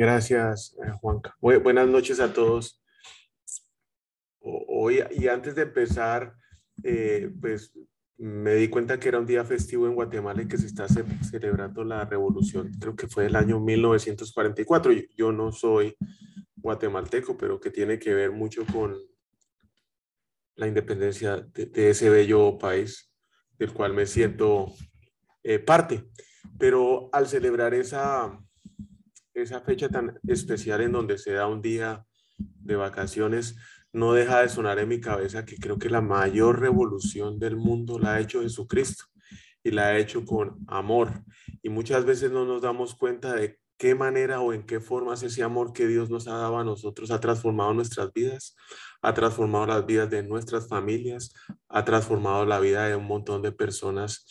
Gracias, eh, Juanca. buenas noches a todos. Hoy, y antes de empezar, eh, pues me di cuenta que era un día festivo en Guatemala y que se está celebrando la revolución, creo que fue el año 1944. Yo, no soy guatemalteco, pero que tiene que ver mucho con la independencia de, ese bello país del cual me siento parte. Pero al celebrar esa, esa fecha tan especial en donde se da un día de vacaciones, no deja de sonar en mi cabeza que creo que la mayor revolución del mundo la ha hecho Jesucristo y la ha hecho con amor. Y muchas veces no nos damos cuenta de qué manera o en qué formas ese amor que Dios nos ha dado a nosotros ha transformado nuestras vidas, ha transformado las vidas de nuestras familias, ha transformado la vida de un montón de personas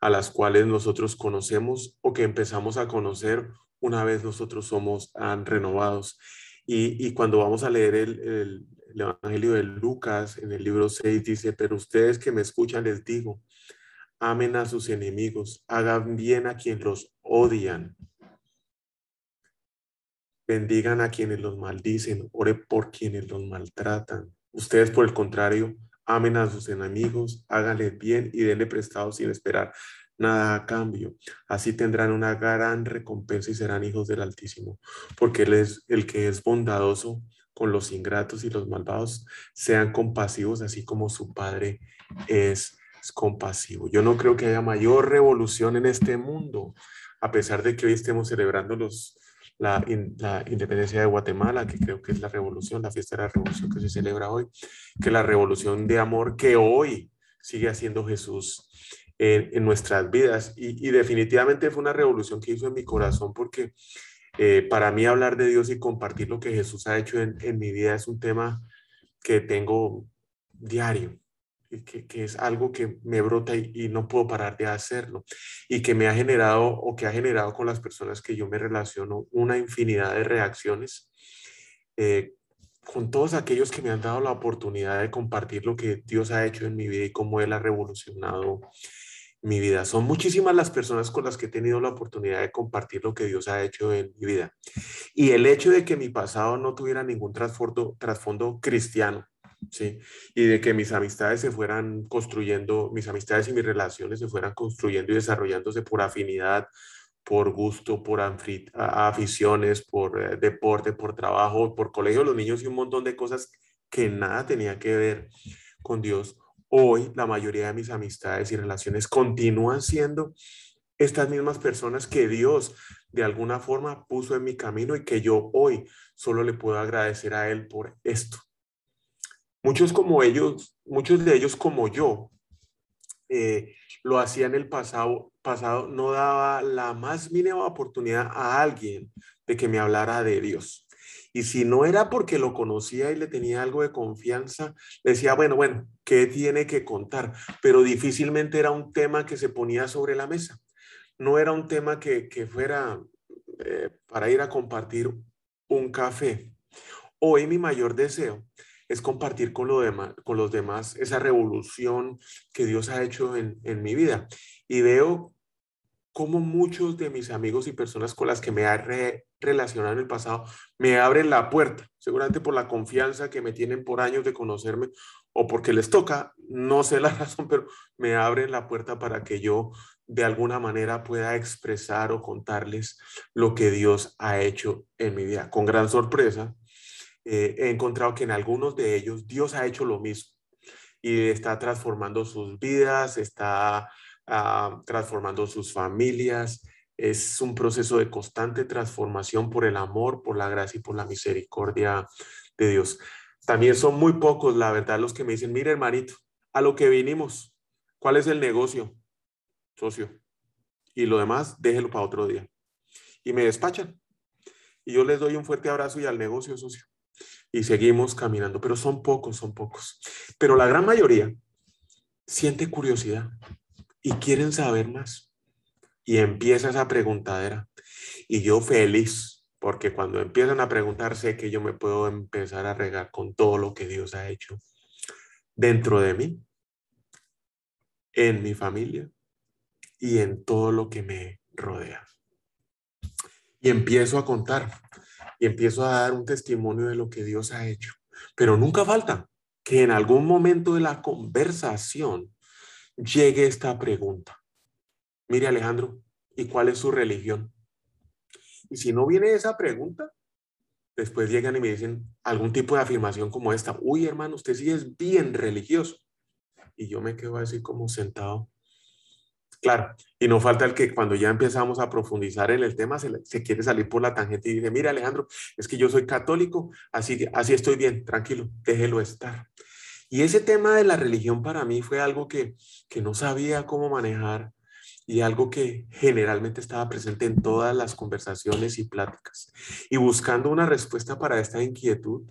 a las cuales nosotros conocemos o que empezamos a conocer una vez nosotros somos renovados. Y, cuando vamos a leer el, Evangelio de Lucas en el libro 6 dice, pero ustedes que me escuchan les digo, amen a sus enemigos, hagan bien a quienes los odian, bendigan a quienes los maldicen, ore por quienes los maltratan. Ustedes, por el contrario, amen a sus enemigos, háganles bien y denle prestado sin esperar nada a cambio. Así tendrán una gran recompensa y serán hijos del Altísimo, porque Él es el que es bondadoso con los ingratos y los malvados, sean compasivos, así como su Padre es, compasivo. Yo no creo que haya mayor revolución en este mundo, a pesar de que hoy estemos celebrando los, la, la, independencia de Guatemala, que creo que es la revolución, la fiesta de la revolución que se celebra hoy, que la revolución de amor que hoy sigue haciendo Jesús en, nuestras vidas. Y, definitivamente fue una revolución que hizo en mi corazón porque eh, para mí hablar de Dios y compartir lo que Jesús ha hecho en, mi vida es un tema que tengo diario. Que, que, es algo que me brota y, no puedo parar de hacerlo y que me ha generado o que ha generado con las personas que yo me relaciono una infinidad de reacciones eh, con todos aquellos que me han dado la oportunidad de compartir lo que Dios ha hecho en mi vida y cómo Él ha revolucionado mi vida. Son muchísimas las personas con las que he tenido la oportunidad de compartir lo que Dios ha hecho en mi vida. Y el hecho de que mi pasado no tuviera ningún trasfondo, trasfondo cristiano, ¿sí? Y de que mis amistades se fueran construyendo, mis amistades y mis relaciones se fueran construyendo y desarrollándose por afinidad, por gusto, por aficiones, por eh, deporte, por trabajo, por colegio los niños y un montón de cosas que nada tenía que ver con Dios hoy la mayoría de mis amistades y relaciones continúan siendo estas mismas personas que Dios de alguna forma puso en mi camino y que yo hoy solo le puedo agradecer a Él por esto. Muchos como ellos, muchos de ellos como yo, eh, lo hacía en el pasado, pasado, no daba la más mínima oportunidad a alguien de que me hablara de Dios. Y si no era porque lo conocía y le tenía algo de confianza, decía, bueno, bueno, ¿qué tiene que contar? Pero difícilmente era un tema que se ponía sobre la mesa. No era un tema que, fuera eh, para ir a compartir un café. Hoy mi mayor deseo es compartir con, lo demás, con los demás esa revolución que Dios ha hecho en, en mi vida. Y veo cómo muchos de mis amigos y personas con las que me he relacionado en el pasado me abren la puerta, seguramente por la confianza que me tienen por años de conocerme o porque les toca, no sé la razón, pero me abren la puerta para que yo de alguna manera pueda expresar o contarles lo que Dios ha hecho en mi vida. Con gran sorpresa, eh, he encontrado que en algunos de ellos Dios ha hecho lo mismo y está transformando sus vidas, está Ah, transformando sus familias. Es un proceso de constante transformación por el amor, por la gracia y por la misericordia de Dios. También son muy pocos, la verdad, los que me dicen, mire hermanito, a lo que vinimos, ¿cuál es el negocio? Socio. y lo demás déjelo para otro día. Y me despachan. Y yo les doy un fuerte abrazo y al negocio socio. Y seguimos caminando, pero son pocos, son pocos. Pero la gran mayoría siente curiosidad y quieren saber más. Y empieza esa preguntadera. Y yo feliz, porque cuando empiezan a preguntar, sé que yo me puedo empezar a regar con todo lo que Dios ha hecho dentro de mí, en mi familia y en todo lo que me rodea. Y empiezo a contar y empiezo a dar un testimonio de lo que Dios ha hecho. Pero nunca falta que en algún momento de la conversación llegue esta pregunta. Mire Alejandro, ¿y cuál es su religión? Y si no viene esa pregunta, después llegan y me dicen algún tipo de afirmación como esta. Uy, hermano, usted sí es bien religioso. Y yo me quedo así como sentado. Claro, y no falta el que cuando ya empezamos a profundizar en el tema se, quiere salir por la tangente y dice, mira Alejandro, es que yo soy católico, así, así estoy bien, tranquilo, déjelo estar. Y ese tema de la religión para mí fue algo que, que no sabía cómo manejar y algo que generalmente estaba presente en todas las conversaciones y pláticas. Y buscando una respuesta para esta inquietud,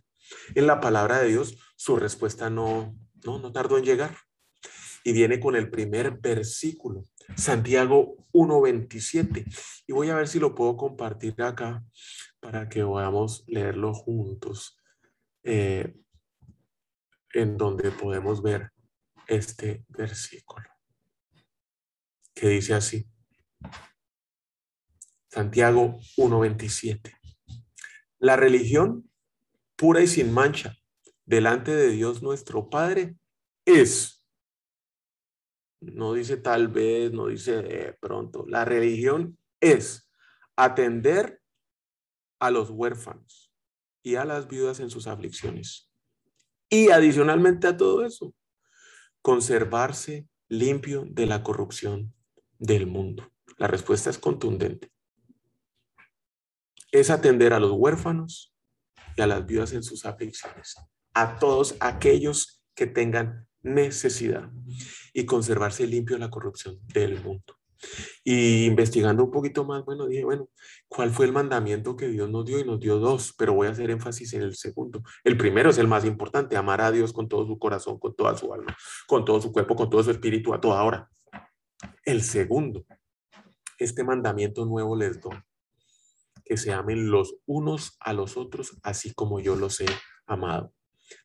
en la palabra de Dios, su respuesta no, no, no tardó en llegar. Y viene con el primer versículo, Santiago 1.27. Y voy a ver si lo puedo compartir acá para que podamos leerlo juntos. Eh, en donde podemos ver este versículo, que dice así. Santiago 1.27. La religión pura y sin mancha delante de Dios nuestro Padre es, no dice tal vez, no dice pronto, la religión es atender a los huérfanos y a las viudas en sus aflicciones y adicionalmente a todo eso, conservarse limpio de la corrupción del mundo. La respuesta es contundente. Es atender a los huérfanos y a las viudas en sus aflicciones, a todos aquellos que tengan necesidad y conservarse limpio de la corrupción del mundo. Y investigando un poquito más, bueno, dije, bueno, ¿cuál fue el mandamiento que Dios nos dio? Y nos dio dos, pero voy a hacer énfasis en el segundo. El primero es el más importante, amar a Dios con todo su corazón, con toda su alma, con todo su cuerpo, con todo su espíritu, a toda hora. El segundo, este mandamiento nuevo les doy, que se amen los unos a los otros, así como yo los he amado.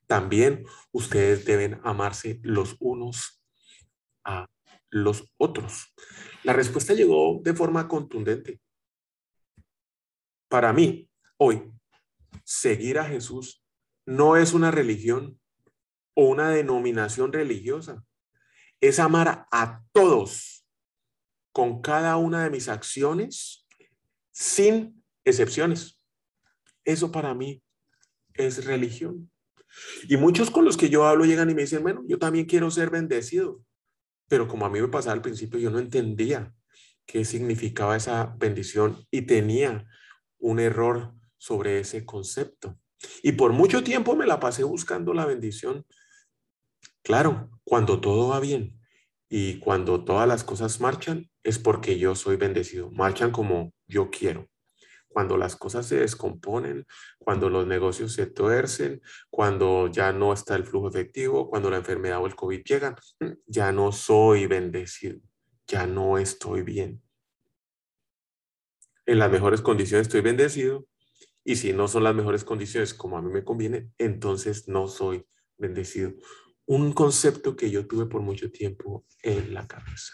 También ustedes deben amarse los unos a los otros. La respuesta llegó de forma contundente. Para mí, hoy, seguir a Jesús no es una religión o una denominación religiosa. Es amar a todos con cada una de mis acciones sin excepciones. Eso para mí es religión. Y muchos con los que yo hablo llegan y me dicen, bueno, yo también quiero ser bendecido. Pero como a mí me pasaba al principio, yo no entendía qué significaba esa bendición y tenía un error sobre ese concepto. Y por mucho tiempo me la pasé buscando la bendición. Claro, cuando todo va bien y cuando todas las cosas marchan, es porque yo soy bendecido. Marchan como yo quiero. Cuando las cosas se descomponen, cuando los negocios se tuercen, cuando ya no está el flujo efectivo, cuando la enfermedad o el COVID llegan, ya no soy bendecido, ya no estoy bien. En las mejores condiciones estoy bendecido y si no son las mejores condiciones como a mí me conviene, entonces no soy bendecido. Un concepto que yo tuve por mucho tiempo en la cabeza.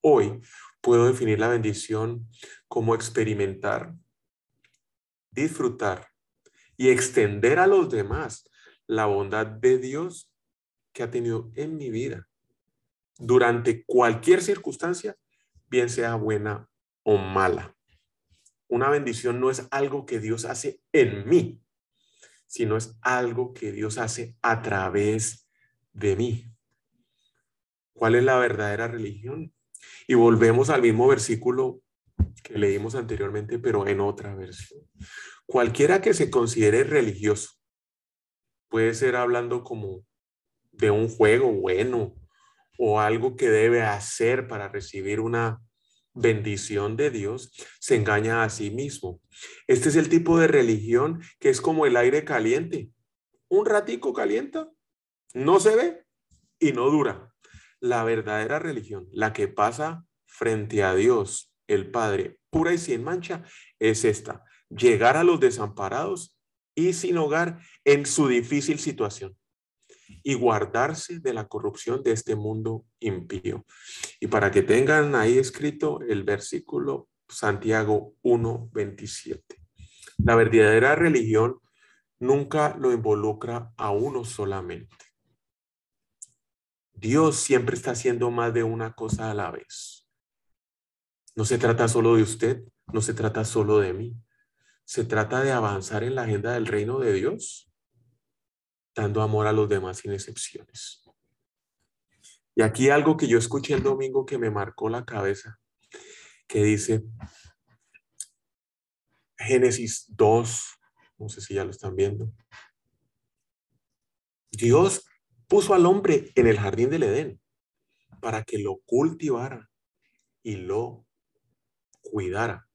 Hoy puedo definir la bendición como experimentar disfrutar y extender a los demás la bondad de Dios que ha tenido en mi vida durante cualquier circunstancia, bien sea buena o mala. Una bendición no es algo que Dios hace en mí, sino es algo que Dios hace a través de mí. ¿Cuál es la verdadera religión? Y volvemos al mismo versículo que leímos anteriormente, pero en otra versión. Cualquiera que se considere religioso puede ser hablando como de un juego bueno o algo que debe hacer para recibir una bendición de Dios, se engaña a sí mismo. Este es el tipo de religión que es como el aire caliente. Un ratico calienta, no se ve y no dura. La verdadera religión, la que pasa frente a Dios, el Padre, pura y sin mancha, es esta. Llegar a los desamparados y sin hogar en su difícil situación y guardarse de la corrupción de este mundo impío. Y para que tengan ahí escrito el versículo Santiago 1:27. La verdadera religión nunca lo involucra a uno solamente. Dios siempre está haciendo más de una cosa a la vez. No se trata solo de usted, no se trata solo de mí. Se trata de avanzar en la agenda del reino de Dios dando amor a los demás sin excepciones. Y aquí algo que yo escuché el domingo que me marcó la cabeza, que dice Génesis 2, no sé si ya lo están viendo. Dios puso al hombre en el jardín del Edén para que lo cultivara y lo cuidara.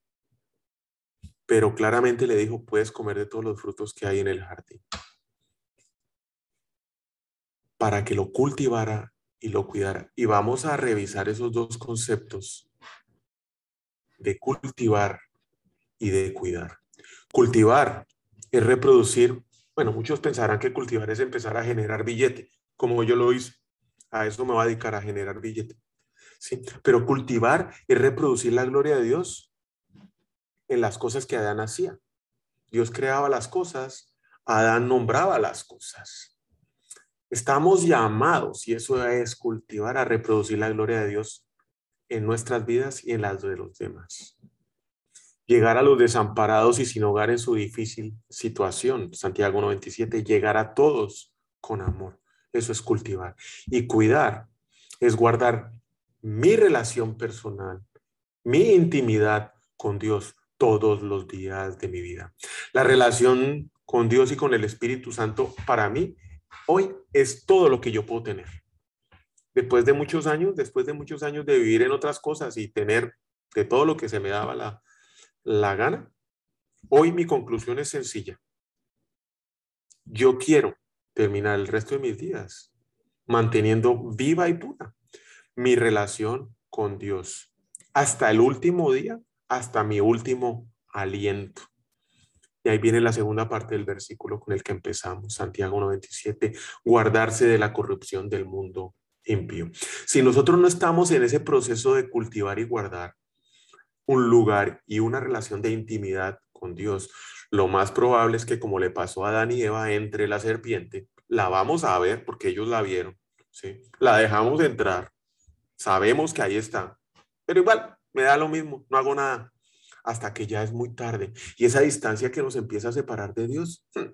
Pero claramente le dijo, puedes comer de todos los frutos que hay en el jardín para que lo cultivara y lo cuidara. Y vamos a revisar esos dos conceptos de cultivar y de cuidar. Cultivar es reproducir, bueno, muchos pensarán que cultivar es empezar a generar billete, como yo lo hice. A eso me va a dedicar a generar billete. Sí, pero cultivar es reproducir la gloria de Dios en las cosas que Adán hacía. Dios creaba las cosas, Adán nombraba las cosas. Estamos llamados, y eso es cultivar, a reproducir la gloria de Dios en nuestras vidas y en las de los demás. Llegar a los desamparados y sin hogar en su difícil situación, Santiago 97, llegar a todos con amor. Eso es cultivar. Y cuidar es guardar mi relación personal, mi intimidad con Dios todos los días de mi vida. La relación con Dios y con el Espíritu Santo para mí Hoy es todo lo que yo puedo tener. Después de muchos años, después de muchos años de vivir en otras cosas y tener de todo lo que se me daba la, la gana, hoy mi conclusión es sencilla. Yo quiero terminar el resto de mis días manteniendo viva y pura mi relación con Dios hasta el último día, hasta mi último aliento. Y ahí viene la segunda parte del versículo con el que empezamos, Santiago 97, guardarse de la corrupción del mundo impío. Si nosotros no estamos en ese proceso de cultivar y guardar un lugar y una relación de intimidad con Dios, lo más probable es que como le pasó a Adán y Eva entre la serpiente, la vamos a ver porque ellos la vieron, ¿sí? La dejamos entrar, sabemos que ahí está, pero igual me da lo mismo, no hago nada hasta que ya es muy tarde. Y esa distancia que nos empieza a separar de Dios hmm,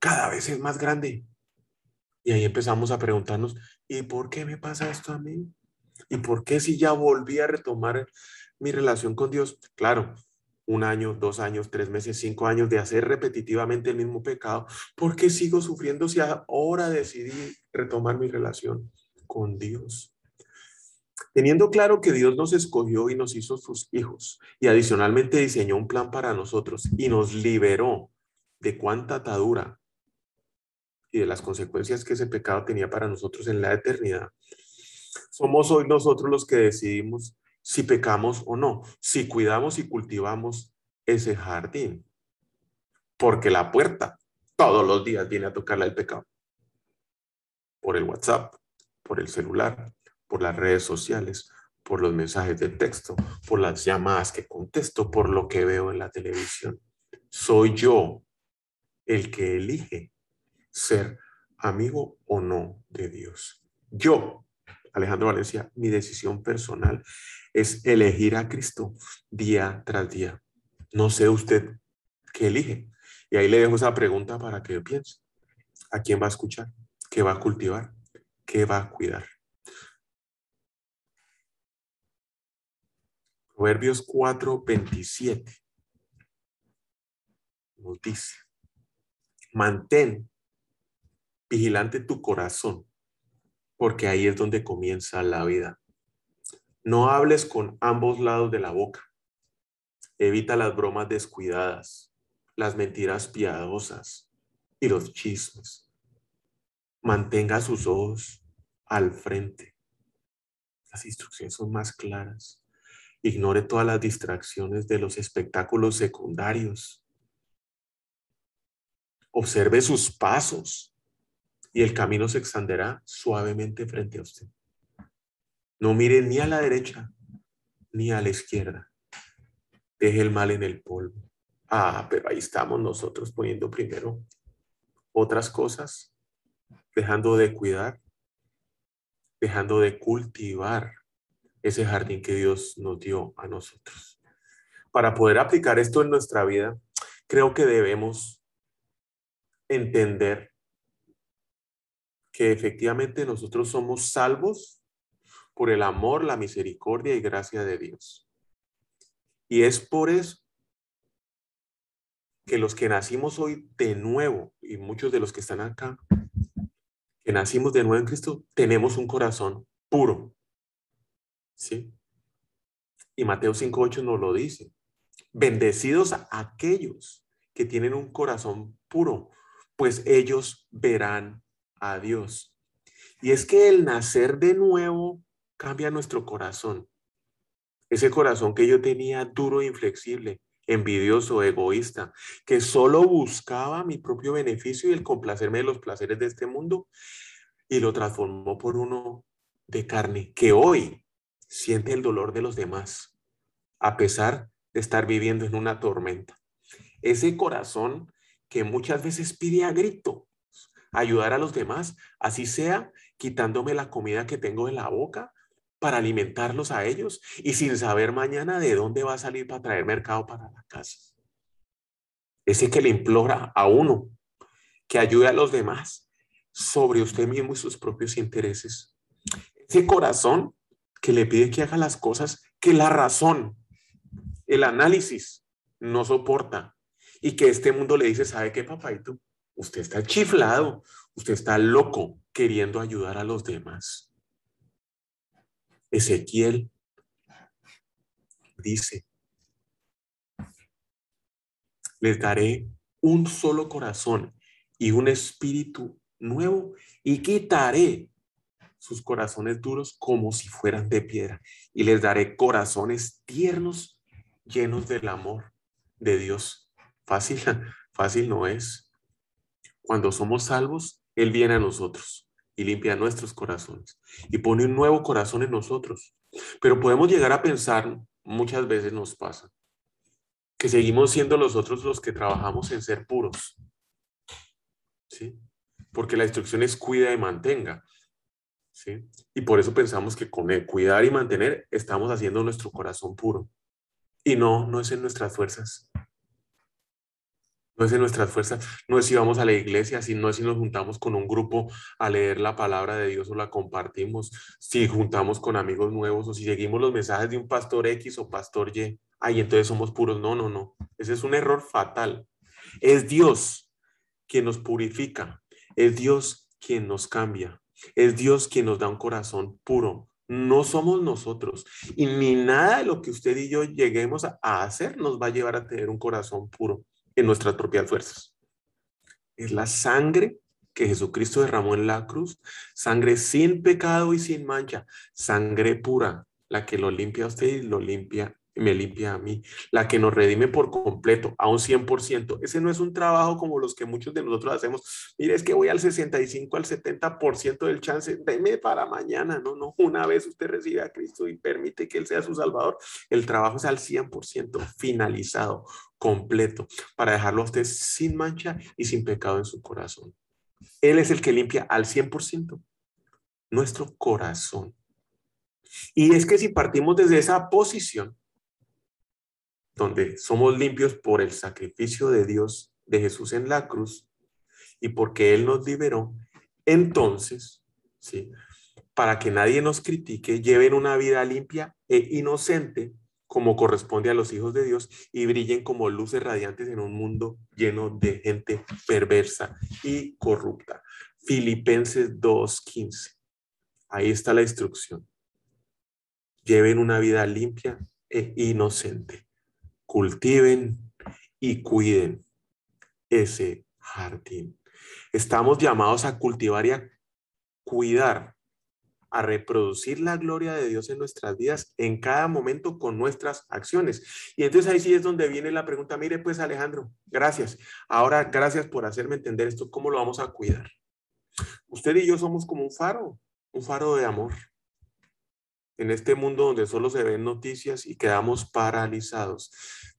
cada vez es más grande. Y ahí empezamos a preguntarnos, ¿y por qué me pasa esto a mí? ¿Y por qué si ya volví a retomar mi relación con Dios? Claro, un año, dos años, tres meses, cinco años de hacer repetitivamente el mismo pecado, ¿por qué sigo sufriendo si ahora decidí retomar mi relación con Dios? Teniendo claro que Dios nos escogió y nos hizo sus hijos y adicionalmente diseñó un plan para nosotros y nos liberó de cuánta atadura y de las consecuencias que ese pecado tenía para nosotros en la eternidad, somos hoy nosotros los que decidimos si pecamos o no, si cuidamos y cultivamos ese jardín. Porque la puerta todos los días viene a tocarle el pecado. Por el WhatsApp, por el celular, por las redes sociales, por los mensajes de texto, por las llamadas que contesto, por lo que veo en la televisión. Soy yo el que elige ser amigo o no de Dios. Yo, Alejandro Valencia, mi decisión personal es elegir a Cristo día tras día. No sé usted qué elige. Y ahí le dejo esa pregunta para que piense. ¿A quién va a escuchar? ¿Qué va a cultivar? ¿Qué va a cuidar? Proverbios 4, 27 nos dice, mantén vigilante tu corazón, porque ahí es donde comienza la vida. No hables con ambos lados de la boca. Evita las bromas descuidadas, las mentiras piadosas y los chismes. Mantenga sus ojos al frente. Las instrucciones son más claras. Ignore todas las distracciones de los espectáculos secundarios. Observe sus pasos y el camino se extenderá suavemente frente a usted. No mire ni a la derecha ni a la izquierda. Deje el mal en el polvo. Ah, pero ahí estamos nosotros poniendo primero otras cosas, dejando de cuidar, dejando de cultivar ese jardín que Dios nos dio a nosotros. Para poder aplicar esto en nuestra vida, creo que debemos entender que efectivamente nosotros somos salvos por el amor, la misericordia y gracia de Dios. Y es por eso que los que nacimos hoy de nuevo, y muchos de los que están acá, que nacimos de nuevo en Cristo, tenemos un corazón puro. ¿Sí? Y Mateo 5.8 nos lo dice. Bendecidos a aquellos que tienen un corazón puro, pues ellos verán a Dios. Y es que el nacer de nuevo cambia nuestro corazón. Ese corazón que yo tenía duro e inflexible, envidioso, egoísta, que solo buscaba mi propio beneficio y el complacerme de los placeres de este mundo, y lo transformó por uno de carne, que hoy siente el dolor de los demás, a pesar de estar viviendo en una tormenta. Ese corazón que muchas veces pide a grito ayudar a los demás, así sea quitándome la comida que tengo en la boca para alimentarlos a ellos y sin saber mañana de dónde va a salir para traer mercado para la casa. Ese que le implora a uno que ayude a los demás sobre usted mismo y sus propios intereses. Ese corazón que le pide que haga las cosas que la razón, el análisis no soporta y que este mundo le dice, ¿sabe qué, papá? tú? Usted está chiflado, usted está loco queriendo ayudar a los demás. Ezequiel dice, les daré un solo corazón y un espíritu nuevo y quitaré sus corazones duros como si fueran de piedra y les daré corazones tiernos llenos del amor de Dios. Fácil, fácil no es. Cuando somos salvos, Él viene a nosotros y limpia nuestros corazones y pone un nuevo corazón en nosotros. Pero podemos llegar a pensar, muchas veces nos pasa, que seguimos siendo nosotros los que trabajamos en ser puros. ¿Sí? Porque la instrucción es cuida y mantenga. ¿Sí? Y por eso pensamos que con cuidar y mantener estamos haciendo nuestro corazón puro. Y no, no es en nuestras fuerzas, no es en nuestras fuerzas, no es si vamos a la iglesia, si no es si nos juntamos con un grupo a leer la palabra de Dios o la compartimos, si juntamos con amigos nuevos o si seguimos los mensajes de un pastor X o pastor Y, ay, entonces somos puros. No, no, no. Ese es un error fatal. Es Dios quien nos purifica, es Dios quien nos cambia, es Dios quien nos da un corazón puro. No somos nosotros. Y ni nada de lo que usted y yo lleguemos a hacer nos va a llevar a tener un corazón puro en nuestras propias fuerzas. Es la sangre que Jesucristo derramó en la cruz, sangre sin pecado y sin mancha, sangre pura, la que lo limpia a usted y lo limpia me limpia a mí, la que nos redime por completo, a un 100%. Ese no es un trabajo como los que muchos de nosotros hacemos. Mire, es que voy al 65, al 70% del chance, deme para mañana. No, no, una vez usted recibe a Cristo y permite que Él sea su Salvador, el trabajo es al 100% finalizado, completo, para dejarlo a usted sin mancha y sin pecado en su corazón. Él es el que limpia al 100% nuestro corazón. Y es que si partimos desde esa posición, donde somos limpios por el sacrificio de Dios, de Jesús en la cruz, y porque Él nos liberó, entonces, ¿sí? para que nadie nos critique, lleven una vida limpia e inocente, como corresponde a los hijos de Dios, y brillen como luces radiantes en un mundo lleno de gente perversa y corrupta. Filipenses 2.15. Ahí está la instrucción. Lleven una vida limpia e inocente. Cultiven y cuiden ese jardín. Estamos llamados a cultivar y a cuidar, a reproducir la gloria de Dios en nuestras vidas en cada momento con nuestras acciones. Y entonces ahí sí es donde viene la pregunta, mire pues Alejandro, gracias. Ahora, gracias por hacerme entender esto, ¿cómo lo vamos a cuidar? Usted y yo somos como un faro, un faro de amor. En este mundo donde solo se ven noticias y quedamos paralizados,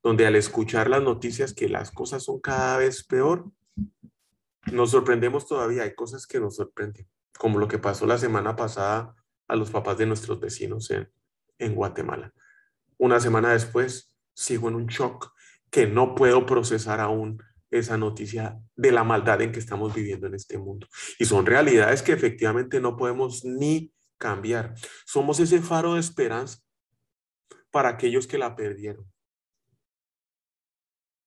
donde al escuchar las noticias que las cosas son cada vez peor, nos sorprendemos todavía, hay cosas que nos sorprenden, como lo que pasó la semana pasada a los papás de nuestros vecinos en, Guatemala. Una semana después, sigo en un shock que no puedo procesar aún esa noticia de la maldad en que estamos viviendo en este mundo. Y son realidades que efectivamente no podemos ni cambiar. Somos ese faro de esperanza para aquellos que la perdieron.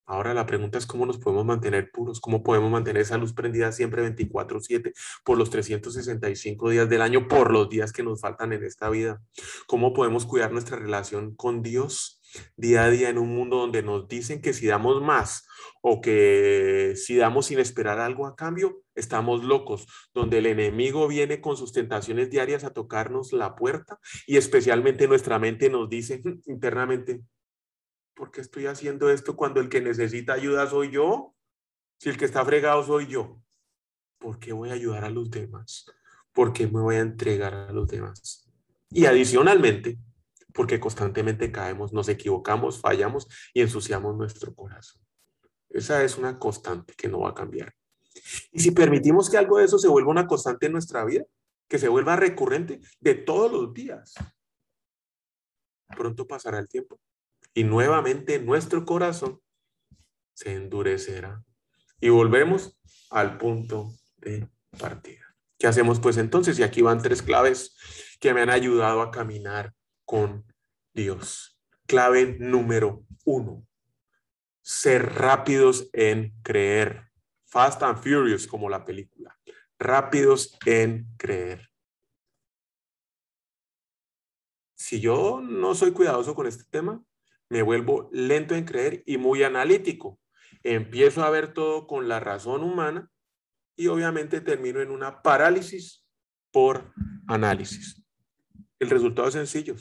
Ahora la pregunta es cómo nos podemos mantener puros, cómo podemos mantener esa luz prendida siempre 24/7 por los 365 días del año, por los días que nos faltan en esta vida. Cómo podemos cuidar nuestra relación con Dios día a día en un mundo donde nos dicen que si damos más o que si damos sin esperar algo a cambio, estamos locos, donde el enemigo viene con sus tentaciones diarias a tocarnos la puerta y especialmente nuestra mente nos dice internamente, ¿por qué estoy haciendo esto cuando el que necesita ayuda soy yo? Si el que está fregado soy yo, ¿por qué voy a ayudar a los demás? ¿Por qué me voy a entregar a los demás? Y adicionalmente, porque constantemente caemos, nos equivocamos, fallamos y ensuciamos nuestro corazón. Esa es una constante que no va a cambiar. Y si permitimos que algo de eso se vuelva una constante en nuestra vida, que se vuelva recurrente de todos los días, pronto pasará el tiempo y nuevamente nuestro corazón se endurecerá y volvemos al punto de partida. ¿Qué hacemos pues entonces? Y aquí van tres claves que me han ayudado a caminar con Dios. Clave número uno, ser rápidos en creer. Fast and Furious como la película. Rápidos en creer. Si yo no soy cuidadoso con este tema, me vuelvo lento en creer y muy analítico. Empiezo a ver todo con la razón humana y obviamente termino en una parálisis por análisis. El resultado es sencillo.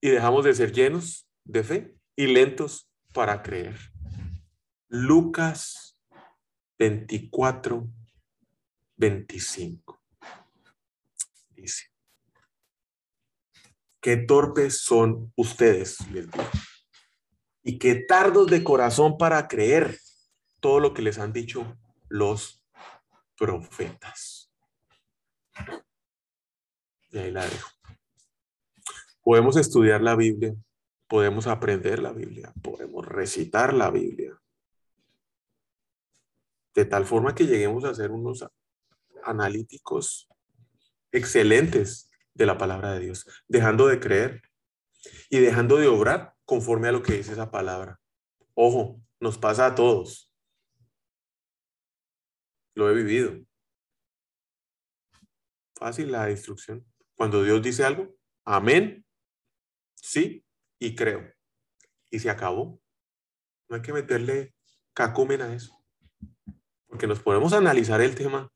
Y dejamos de ser llenos de fe y lentos para creer. Lucas 24, 25. Dice, qué torpes son ustedes, y qué tardos de corazón para creer todo lo que les han dicho los profetas. Y ahí la dejo. Podemos estudiar la Biblia, podemos aprender la Biblia, podemos recitar la Biblia. De tal forma que lleguemos a ser unos analíticos excelentes de la palabra de Dios, dejando de creer y dejando de obrar conforme a lo que dice esa palabra. Ojo, nos pasa a todos. Lo he vivido. Fácil la instrucción. Cuando Dios dice algo, amén, sí y creo. Y se acabó. No hay que meterle cacumen a eso. Porque nos podemos analizar el tema,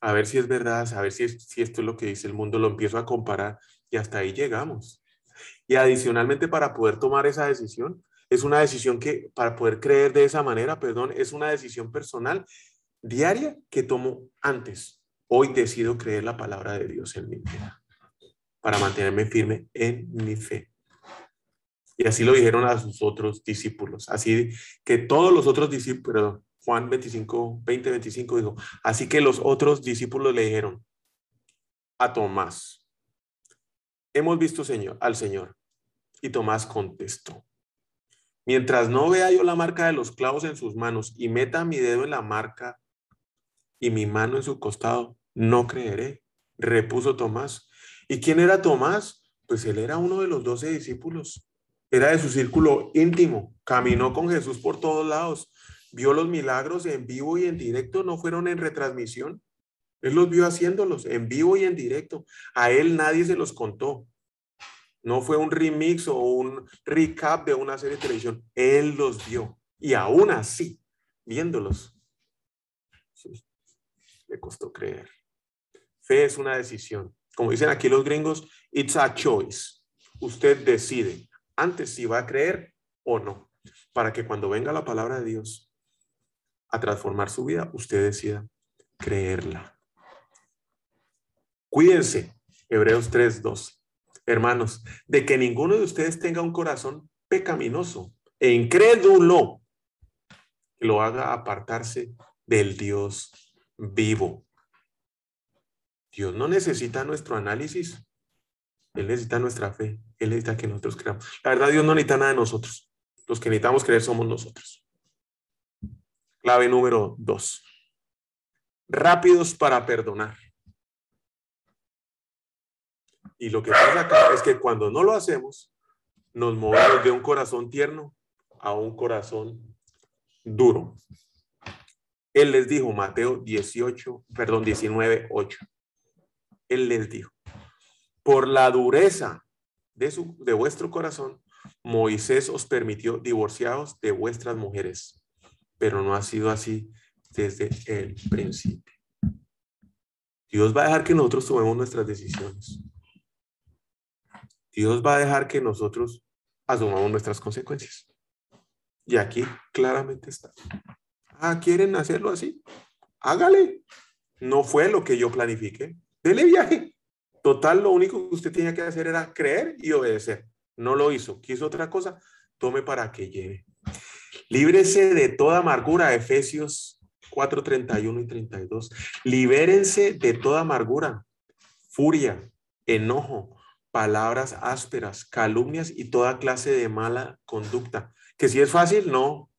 a ver si es verdad, a ver si, si esto es lo que dice el mundo, lo empiezo a comparar y hasta ahí llegamos. Y adicionalmente para poder tomar esa decisión, es una decisión que, para poder creer de esa manera, perdón, es una decisión personal diaria que tomo antes. Hoy decido creer la palabra de Dios en mi vida para mantenerme firme en mi fe. Y así lo dijeron a sus otros discípulos. Así que todos los otros discípulos, Juan 25, 20, 25 dijo, así que los otros discípulos le dijeron a Tomás, hemos visto señor, al Señor. Y Tomás contestó, mientras no vea yo la marca de los clavos en sus manos y meta mi dedo en la marca y mi mano en su costado, no creeré. Repuso Tomás, ¿Y quién era Tomás? Pues él era uno de los doce discípulos. Era de su círculo íntimo. Caminó con Jesús por todos lados. Vio los milagros en vivo y en directo. No fueron en retransmisión. Él los vio haciéndolos en vivo y en directo. A él nadie se los contó. No fue un remix o un recap de una serie de televisión. Él los vio. Y aún así, viéndolos, le costó creer. Fe es una decisión. Como dicen aquí los gringos, it's a choice. Usted decide antes si va a creer o no. Para que cuando venga la palabra de Dios a transformar su vida, usted decida creerla. Cuídense, Hebreos 3:12. Hermanos, de que ninguno de ustedes tenga un corazón pecaminoso e incrédulo lo haga apartarse del Dios vivo. Dios no necesita nuestro análisis, Él necesita nuestra fe, Él necesita que nosotros creamos. La verdad, Dios no necesita nada de nosotros. Los que necesitamos creer somos nosotros. Clave número dos. Rápidos para perdonar. Y lo que pasa acá es que cuando no lo hacemos, nos movemos de un corazón tierno a un corazón duro. Él les dijo, Mateo 18, perdón, 19, 8. Él les dijo, por la dureza de, su, de vuestro corazón, Moisés os permitió divorciados de vuestras mujeres, pero no ha sido así desde el principio. Dios va a dejar que nosotros tomemos nuestras decisiones. Dios va a dejar que nosotros asumamos nuestras consecuencias. Y aquí claramente está. Ah, ¿quieren hacerlo así? Hágale. No fue lo que yo planifiqué. Dele viaje. Total, lo único que usted tenía que hacer era creer y obedecer. No lo hizo. Quiso otra cosa. Tome para que lleve. Líbrese de toda amargura. Efesios 4, 31 y 32. Libérense de toda amargura, furia, enojo, palabras ásperas, calumnias y toda clase de mala conducta. Que si es fácil, no.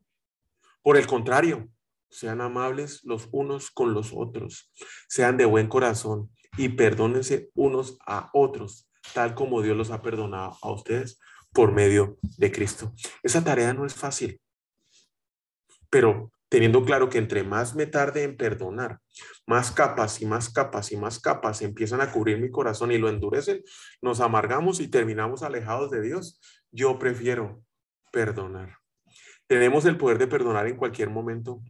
Por el contrario, sean amables los unos con los otros, sean de buen corazón y perdónense unos a otros, tal como Dios los ha perdonado a ustedes por medio de Cristo. Esa tarea no es fácil, pero teniendo claro que entre más me tarde en perdonar, más capas y más capas y más capas empiezan a cubrir mi corazón y lo endurecen, nos amargamos y terminamos alejados de Dios. Yo prefiero perdonar. Tenemos el poder de perdonar en cualquier momento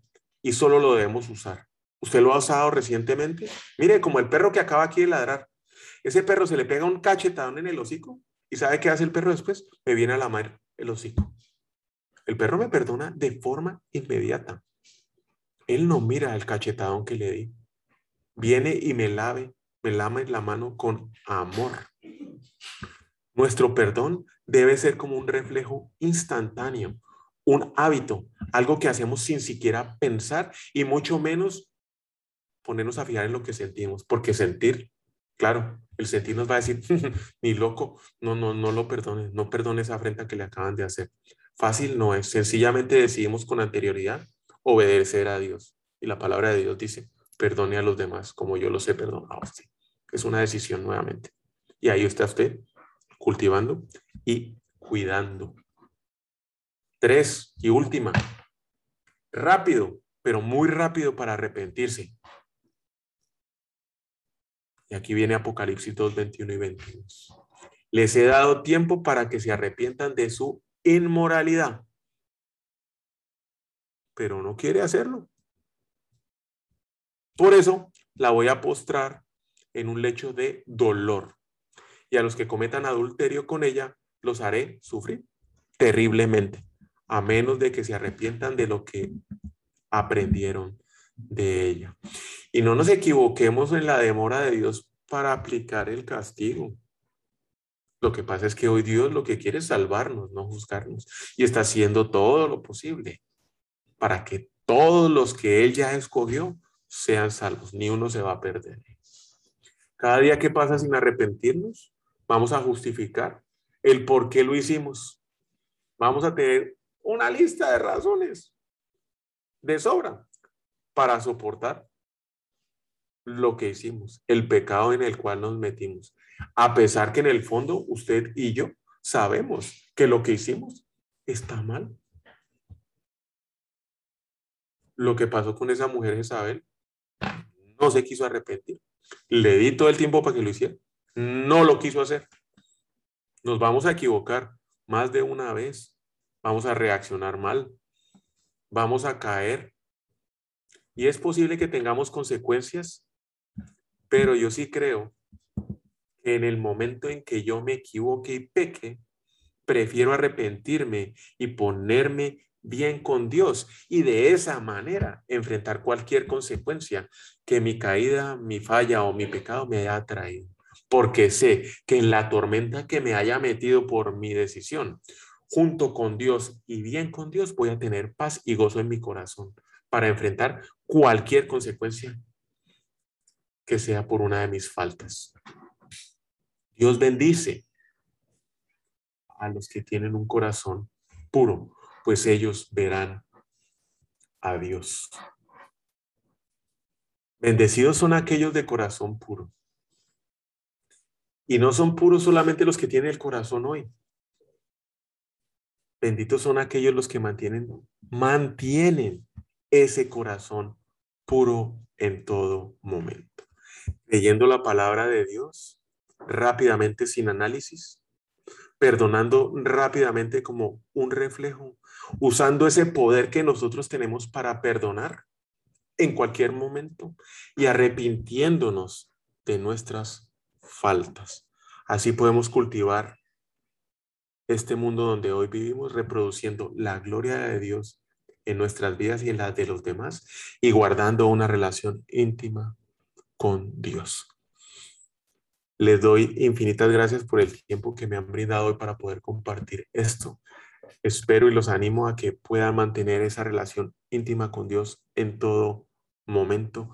y solo lo debemos usar. ¿Usted lo ha usado recientemente? Mire, como el perro que acaba aquí de ladrar. Ese perro se le pega un cachetadón en el hocico y ¿sabe qué hace el perro después? Me viene a la madre el hocico. El perro me perdona de forma inmediata. Él no mira el cachetadón que le di. Viene y me lave, me lame la mano con amor. Nuestro perdón debe ser como un reflejo instantáneo, un hábito, algo que hacemos sin siquiera pensar y mucho menos ponernos a fijar en lo que sentimos, porque sentir, claro, el sentir nos va a decir, ni loco, no, no, no lo perdones, no perdone esa afrenta que le acaban de hacer. Fácil no es, sencillamente decidimos con anterioridad obedecer a Dios. Y la palabra de Dios dice, perdone a los demás como yo los he perdonado a usted. Es una decisión nuevamente. Y ahí está usted cultivando y cuidando. Tres y última. Rápido, pero muy rápido para arrepentirse. Y aquí viene Apocalipsis 2, 21 y 22. Les he dado tiempo para que se arrepientan de su inmoralidad pero no quiere hacerlo. Por eso la voy a postrar en un lecho de dolor. Y a los que cometan adulterio con ella, los haré sufrir terriblemente, a menos de que se arrepientan de lo que aprendieron de ella. Y no nos equivoquemos en la demora de Dios para aplicar el castigo. Lo que pasa es que hoy Dios lo que quiere es salvarnos, no juzgarnos. Y está haciendo todo lo posible para que todos los que Él ya escogió sean salvos, ni uno se va a perder. Cada día que pasa sin arrepentirnos, vamos a justificar el por qué lo hicimos. Vamos a tener una lista de razones de sobra para soportar lo que hicimos, el pecado en el cual nos metimos. A pesar que en el fondo usted y yo sabemos que lo que hicimos está mal lo que pasó con esa mujer Isabel, no se quiso arrepentir. Le di todo el tiempo para que lo hiciera. No lo quiso hacer. Nos vamos a equivocar más de una vez. Vamos a reaccionar mal. Vamos a caer. Y es posible que tengamos consecuencias, pero yo sí creo que en el momento en que yo me equivoque y peque, prefiero arrepentirme y ponerme bien con Dios y de esa manera enfrentar cualquier consecuencia que mi caída, mi falla o mi pecado me haya traído. Porque sé que en la tormenta que me haya metido por mi decisión, junto con Dios y bien con Dios, voy a tener paz y gozo en mi corazón para enfrentar cualquier consecuencia que sea por una de mis faltas. Dios bendice a los que tienen un corazón puro, pues ellos verán a Dios. Bendecidos son aquellos de corazón puro. Y no son puros solamente los que tienen el corazón hoy. Benditos son aquellos los que mantienen, mantienen ese corazón puro en todo momento. Leyendo la palabra de Dios rápidamente sin análisis, perdonando rápidamente como un reflejo, usando ese poder que nosotros tenemos para perdonar en cualquier momento y arrepintiéndonos de nuestras faltas. Así podemos cultivar este mundo donde hoy vivimos, reproduciendo la gloria de Dios en nuestras vidas y en las de los demás y guardando una relación íntima con Dios. Les doy infinitas gracias por el tiempo que me han brindado hoy para poder compartir esto. Espero y los animo a que puedan mantener esa relación íntima con Dios en todo momento,